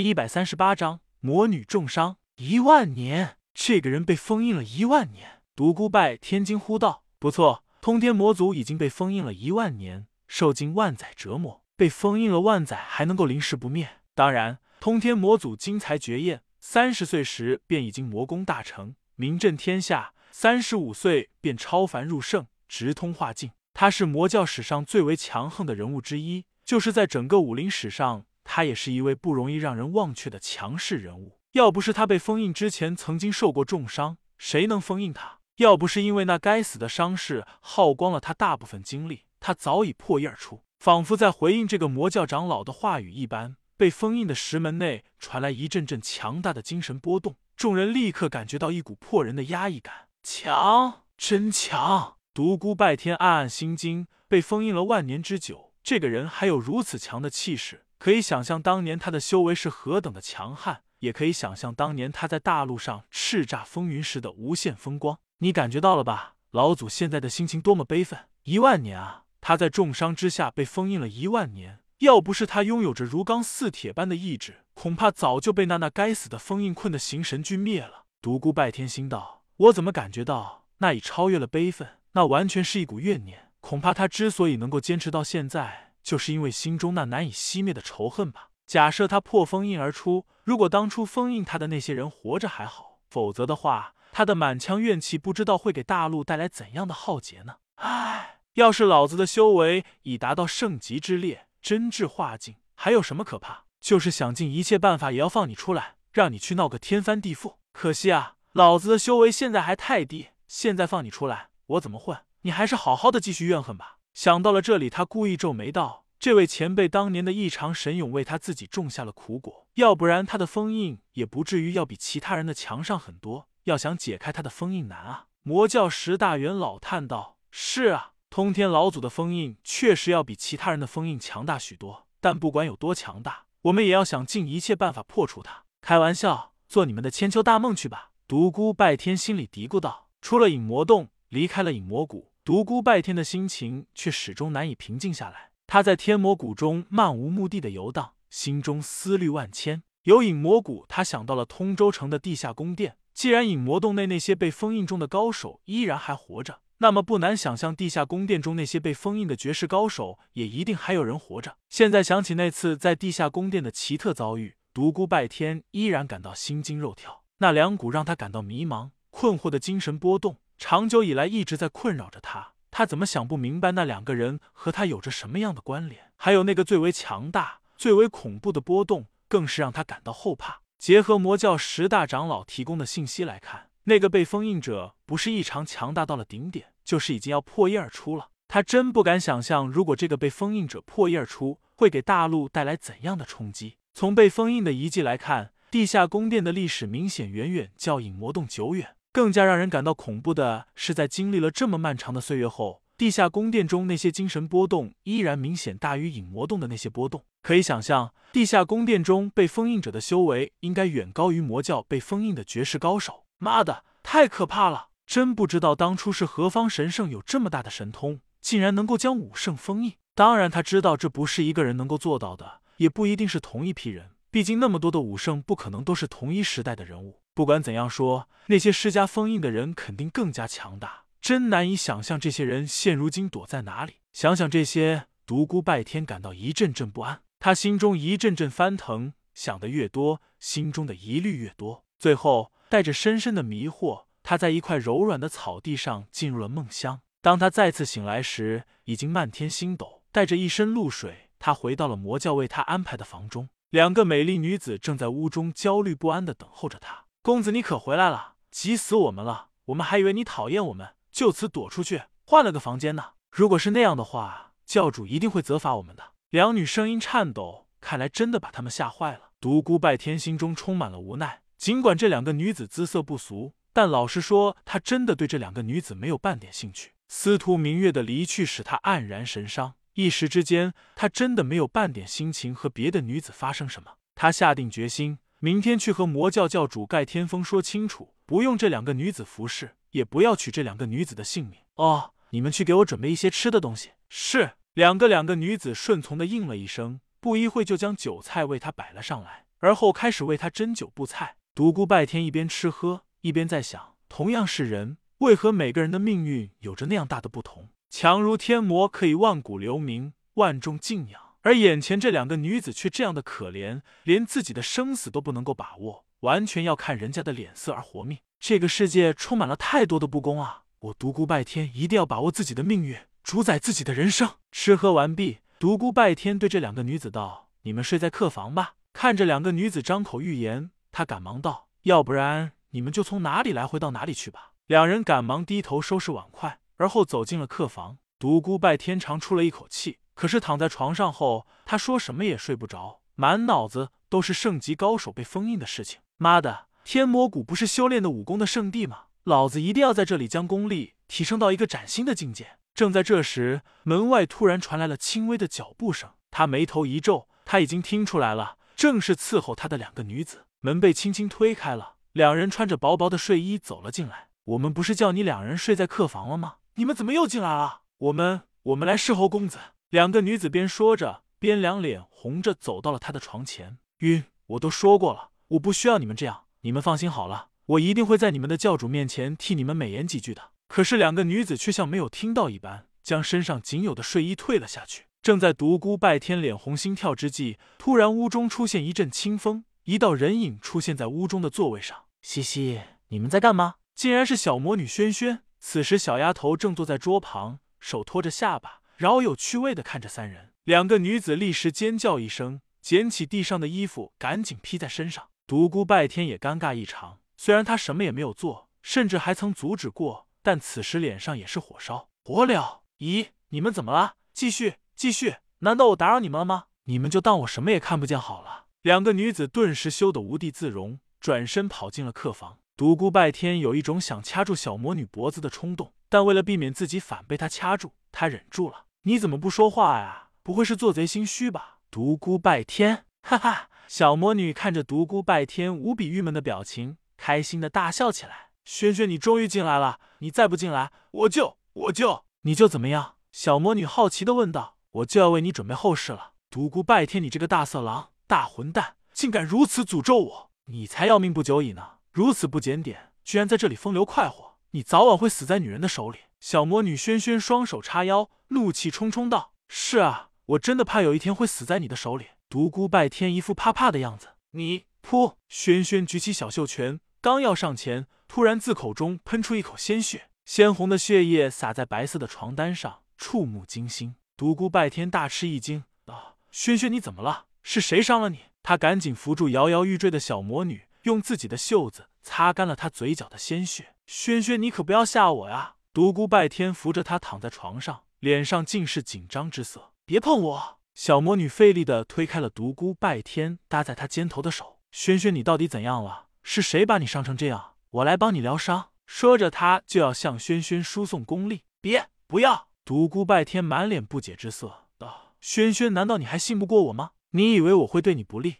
第一百三十八章魔女重伤。一万年，这个人被封印了一万年。独孤拜天惊呼道：“不错，通天魔族已经被封印了一万年，受尽万载折磨。被封印了万载还能够临时不灭？当然，通天魔祖精才绝艳，三十岁时便已经魔功大成，名震天下；三十五岁便超凡入圣，直通化境。他是魔教史上最为强横的人物之一，就是在整个武林史上。”他也是一位不容易让人忘却的强势人物。要不是他被封印之前曾经受过重伤，谁能封印他？要不是因为那该死的伤势耗光了他大部分精力，他早已破衣而出。仿佛在回应这个魔教长老的话语一般，被封印的石门内传来一阵阵强大的精神波动，众人立刻感觉到一股破人的压抑感。强，真强！独孤拜天暗暗心惊，被封印了万年之久，这个人还有如此强的气势。可以想象当年他的修为是何等的强悍，也可以想象当年他在大陆上叱咤风云时的无限风光。你感觉到了吧？老祖现在的心情多么悲愤！一万年啊，他在重伤之下被封印了一万年，要不是他拥有着如钢似铁般的意志，恐怕早就被那那该死的封印困的行神君灭了。独孤拜天心道：“我怎么感觉到那已超越了悲愤？那完全是一股怨念。恐怕他之所以能够坚持到现在。”就是因为心中那难以熄灭的仇恨吧。假设他破封印而出，如果当初封印他的那些人活着还好，否则的话，他的满腔怨气不知道会给大陆带来怎样的浩劫呢？唉，要是老子的修为已达到圣级之列，真至化境，还有什么可怕？就是想尽一切办法也要放你出来，让你去闹个天翻地覆。可惜啊，老子的修为现在还太低，现在放你出来，我怎么混？你还是好好的继续怨恨吧。想到了这里，他故意皱眉道：“这位前辈当年的异常神勇，为他自己种下了苦果，要不然他的封印也不至于要比其他人的强上很多。要想解开他的封印难啊！”魔教十大元老叹道：“是啊，通天老祖的封印确实要比其他人的封印强大许多。但不管有多强大，我们也要想尽一切办法破除它。开玩笑，做你们的千秋大梦去吧。”独孤拜天心里嘀咕道：“出了隐魔洞，离开了隐魔谷。”独孤拜天的心情却始终难以平静下来。他在天魔谷中漫无目的的游荡，心中思虑万千。有隐魔谷，他想到了通州城的地下宫殿。既然隐魔洞内那些被封印中的高手依然还活着，那么不难想象，地下宫殿中那些被封印的绝世高手也一定还有人活着。现在想起那次在地下宫殿的奇特遭遇，独孤拜天依然感到心惊肉跳。那两股让他感到迷茫、困惑的精神波动。长久以来一直在困扰着他，他怎么想不明白那两个人和他有着什么样的关联？还有那个最为强大、最为恐怖的波动，更是让他感到后怕。结合魔教十大长老提供的信息来看，那个被封印者不是异常强大到了顶点，就是已经要破叶而出了。他真不敢想象，如果这个被封印者破叶而出，会给大陆带来怎样的冲击。从被封印的遗迹来看，地下宫殿的历史明显远远较影魔洞久远。更加让人感到恐怖的是，在经历了这么漫长的岁月后，地下宫殿中那些精神波动依然明显大于影魔洞的那些波动。可以想象，地下宫殿中被封印者的修为应该远高于魔教被封印的绝世高手。妈的，太可怕了！真不知道当初是何方神圣有这么大的神通，竟然能够将武圣封印。当然，他知道这不是一个人能够做到的，也不一定是同一批人。毕竟那么多的武圣不可能都是同一时代的人物。不管怎样说，那些施加封印的人肯定更加强大。真难以想象这些人现如今躲在哪里。想想这些，独孤拜天感到一阵阵不安，他心中一阵阵翻腾。想的越多，心中的疑虑越多。最后，带着深深的迷惑，他在一块柔软的草地上进入了梦乡。当他再次醒来时，已经漫天星斗，带着一身露水。他回到了魔教为他安排的房中，两个美丽女子正在屋中焦虑不安的等候着他。公子，你可回来了，急死我们了！我们还以为你讨厌我们，就此躲出去换了个房间呢。如果是那样的话，教主一定会责罚我们的。两女声音颤抖，看来真的把他们吓坏了。独孤拜天心中充满了无奈，尽管这两个女子姿色不俗，但老实说，他真的对这两个女子没有半点兴趣。司徒明月的离去使他黯然神伤，一时之间，他真的没有半点心情和别的女子发生什么。他下定决心。明天去和魔教教主盖天峰说清楚，不用这两个女子服侍，也不要取这两个女子的性命。哦，你们去给我准备一些吃的东西。是两个两个女子顺从的应了一声，不一会就将酒菜为他摆了上来。而后开始为他斟酒布菜。独孤拜天一边吃喝，一边在想：同样是人，为何每个人的命运有着那样大的不同？强如天魔可以万古留名，万众敬仰，而眼前这两个女子却这样的可怜，连自己的生死都不能够把握，完全要看人家的脸色而活命。这个世界充满了太多的不公啊！我独孤拜天一定要把握自己的命运，主宰自己的人生。吃喝完毕，独孤拜天对这两个女子道：“你们睡在客房吧。”看着两个女子张口欲言，他赶忙道：“要不然你们就从哪里来回到哪里去吧。”两人赶忙低头收拾碗筷，而后走进了客房。独孤拜天长出了一口气，可是躺在床上后，他说什么也睡不着，满脑子都是圣级高手被封印的事情。妈的，天魔谷不是修炼的武功的圣地吗？老子一定要在这里将功力提升到一个崭新的境界。正在这时，门外突然传来了轻微的脚步声。他眉头一皱，他已经听出来了，正是伺候他的两个女子。门被轻轻推开了，两人穿着薄薄的睡衣走了进来。我们不是叫你两人睡在客房了吗？你们怎么又进来了？我们我们来侍候公子。两个女子边说着，边两脸红着走到了他的床前。晕，我都说过了，我不需要你们这样。你们放心好了。我一定会在你们的教主面前替你们美言几句的。可是两个女子却像没有听到一般，将身上仅有的睡衣退了下去。正在独孤拜天脸红心跳之际，突然屋中出现一阵清风，一道人影出现在屋中的座位上。西西，你们在干嘛？竟然是小魔女萱萱。此时小丫头正坐在桌旁，手托着下巴，饶有趣味的看着三人。两个女子立时尖叫一声，捡起地上的衣服，赶紧披在身上。独孤拜天也尴尬异常。虽然他什么也没有做，甚至还曾阻止过，但此时脸上也是火烧。火燎！咦，你们怎么了？继续，继续！难道我打扰你们了吗？你们就当我什么也看不见好了。两个女子顿时羞得无地自容，转身跑进了客房。独孤拜天有一种想掐住小魔女脖子的冲动，但为了避免自己反被他掐住，他忍住了。你怎么不说话呀？不会是做贼心虚吧？独孤拜天，哈哈！小魔女看着独孤拜天无比郁闷的表情。开心的大笑起来。轩轩，你终于进来了！你再不进来，我就我就你就怎么样？小魔女好奇的问道。我就要为你准备后事了。独孤拜天，你这个大色狼、大混蛋，竟敢如此诅咒我！你才要命不久矣呢！如此不检点，居然在这里风流快活，你早晚会死在女人的手里！小魔女轩轩双手叉腰，怒气冲冲道：“是啊，我真的怕有一天会死在你的手里。”独孤拜天一副怕怕的样子。你噗！轩轩举起小袖拳。刚要上前，突然自口中喷出一口鲜血，鲜红的血液洒在白色的床单上，触目惊心。独孤拜天大吃一惊：“啊，轩轩，你怎么了？是谁伤了你？”他赶紧扶住摇摇欲坠的小魔女，用自己的袖子擦干了她嘴角的鲜血。“轩轩，你可不要吓我呀！”独孤拜天扶着她躺在床上，脸上尽是紧张之色。“别碰我！”小魔女费力的推开了独孤拜天搭在她肩头的手。“轩轩，你到底怎样了？”是谁把你伤成这样？我来帮你疗伤。说着，他就要向轩轩输送功力。别，不要！独孤拜天满脸不解之色道：“轩轩，难道你还信不过我吗？你以为我会对你不利？”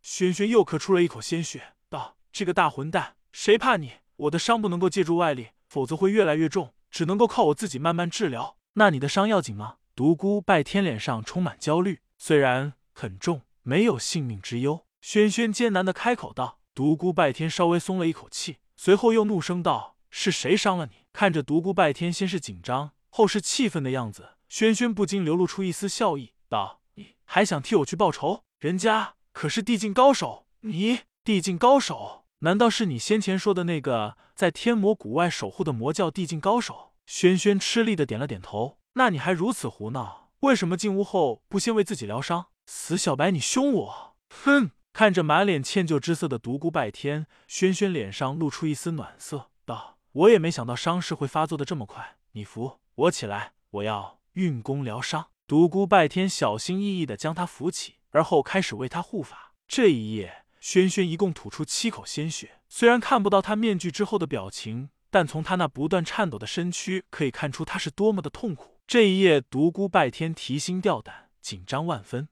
轩轩又咳出了一口鲜血，道：“这个大混蛋，谁怕你？我的伤不能够借助外力，否则会越来越重，只能够靠我自己慢慢治疗。那你的伤要紧吗？”独孤拜天脸上充满焦虑，虽然很重，没有性命之忧。轩轩艰难的开口道。独孤拜天稍微松了一口气，随后又怒声道：“是谁伤了你？”看着独孤拜天先是紧张，后是气愤的样子，轩轩不禁流露出一丝笑意，道：“你还想替我去报仇？人家可是地境高手，你地境高手，难道是你先前说的那个在天魔谷外守护的魔教地境高手？”轩轩吃力的点了点头。那你还如此胡闹？为什么进屋后不先为自己疗伤？死小白，你凶我！哼！看着满脸歉疚之色的独孤拜天，轩轩脸上露出一丝暖色，道：“我也没想到伤势会发作的这么快。你扶我起来，我要运功疗伤。”独孤拜天小心翼翼的将他扶起，而后开始为他护法。这一夜，轩轩一共吐出七口鲜血。虽然看不到他面具之后的表情，但从他那不断颤抖的身躯可以看出他是多么的痛苦。这一夜，独孤拜天提心吊胆，紧张万分。